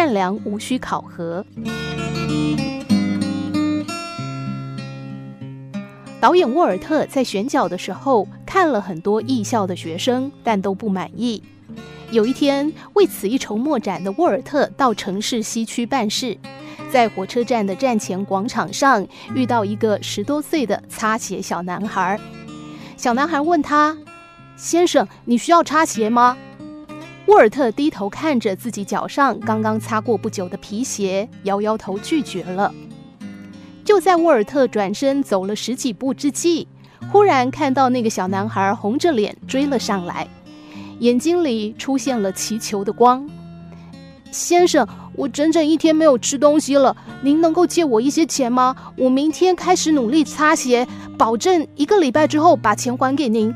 善良无需考核。导演沃尔特在选角的时候看了很多艺校的学生，但都不满意。有一天，为此一筹莫展的沃尔特到城市西区办事，在火车站的站前广场上遇到一个十多岁的擦鞋小男孩。小男孩问他：“先生，你需要擦鞋吗？”沃尔特低头看着自己脚上刚刚擦过不久的皮鞋，摇摇头拒绝了。就在沃尔特转身走了十几步之际，忽然看到那个小男孩红着脸追了上来，眼睛里出现了祈求的光。先生，我整整一天没有吃东西了，您能够借我一些钱吗？我明天开始努力擦鞋，保证一个礼拜之后把钱还给您。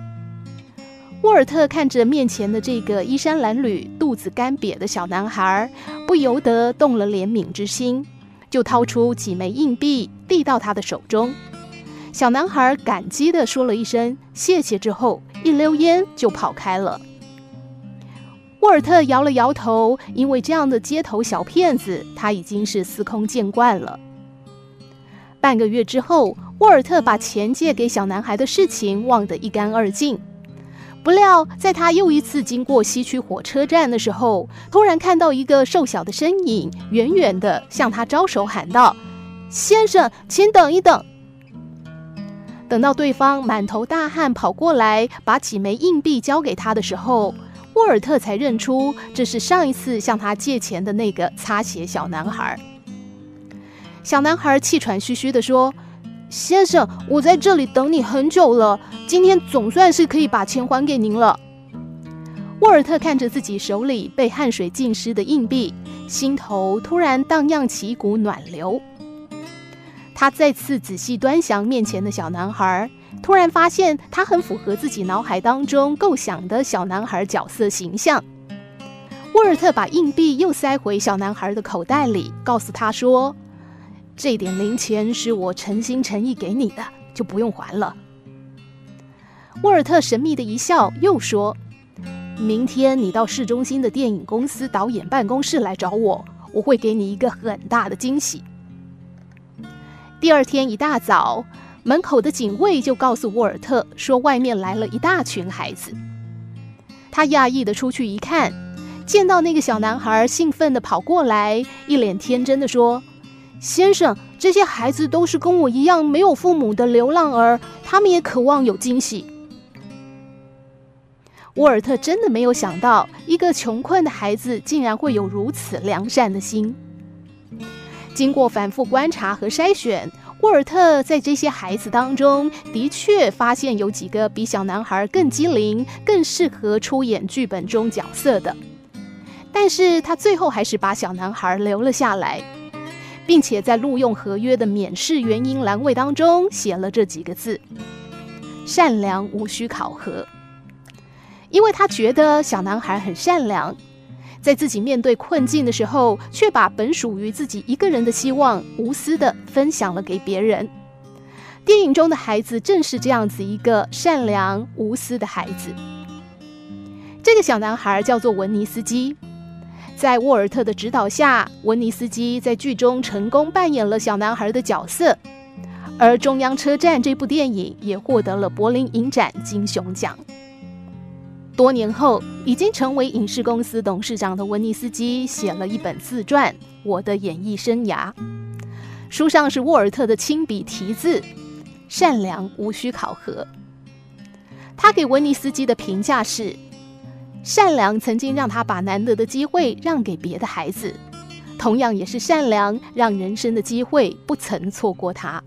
沃尔特看着面前的这个衣衫褴褛、肚子干瘪的小男孩，不由得动了怜悯之心。就掏出几枚硬币递到他的手中，小男孩感激地说了一声谢谢之后，一溜烟就跑开了。沃尔特摇了摇头，因为这样的街头小骗子他已经是司空见惯了。半个月之后，沃尔特把钱借给小男孩的事情忘得一干二净。不料，在他又一次经过西区火车站的时候，突然看到一个瘦小的身影，远远的向他招手喊道：“先生，请等一等。”等到对方满头大汗跑过来，把几枚硬币交给他的时候，沃尔特才认出这是上一次向他借钱的那个擦鞋小男孩。小男孩气喘吁吁地说。先生，我在这里等你很久了，今天总算是可以把钱还给您了。沃尔特看着自己手里被汗水浸湿的硬币，心头突然荡漾起一股暖流。他再次仔细端详面前的小男孩，突然发现他很符合自己脑海当中构想的小男孩角色形象。沃尔特把硬币又塞回小男孩的口袋里，告诉他说。这点零钱是我诚心诚意给你的，就不用还了。沃尔特神秘的一笑，又说：“明天你到市中心的电影公司导演办公室来找我，我会给你一个很大的惊喜。”第二天一大早，门口的警卫就告诉沃尔特说，外面来了一大群孩子。他讶异的出去一看，见到那个小男孩兴奋的跑过来，一脸天真的说。先生，这些孩子都是跟我一样没有父母的流浪儿，他们也渴望有惊喜。沃尔特真的没有想到，一个穷困的孩子竟然会有如此良善的心。经过反复观察和筛选，沃尔特在这些孩子当中的确发现有几个比小男孩更机灵、更适合出演剧本中角色的。但是他最后还是把小男孩留了下来。并且在录用合约的免试原因栏位当中写了这几个字：“善良无需考核。”因为他觉得小男孩很善良，在自己面对困境的时候，却把本属于自己一个人的希望无私地分享了给别人。电影中的孩子正是这样子一个善良无私的孩子。这个小男孩叫做文尼斯基。在沃尔特的指导下，文尼斯基在剧中成功扮演了小男孩的角色，而《中央车站》这部电影也获得了柏林影展金熊奖。多年后，已经成为影视公司董事长的文尼斯基写了一本自传《我的演艺生涯》，书上是沃尔特的亲笔题字：“善良无需考核。”他给文尼斯基的评价是。善良曾经让他把难得的机会让给别的孩子，同样也是善良让人生的机会不曾错过他。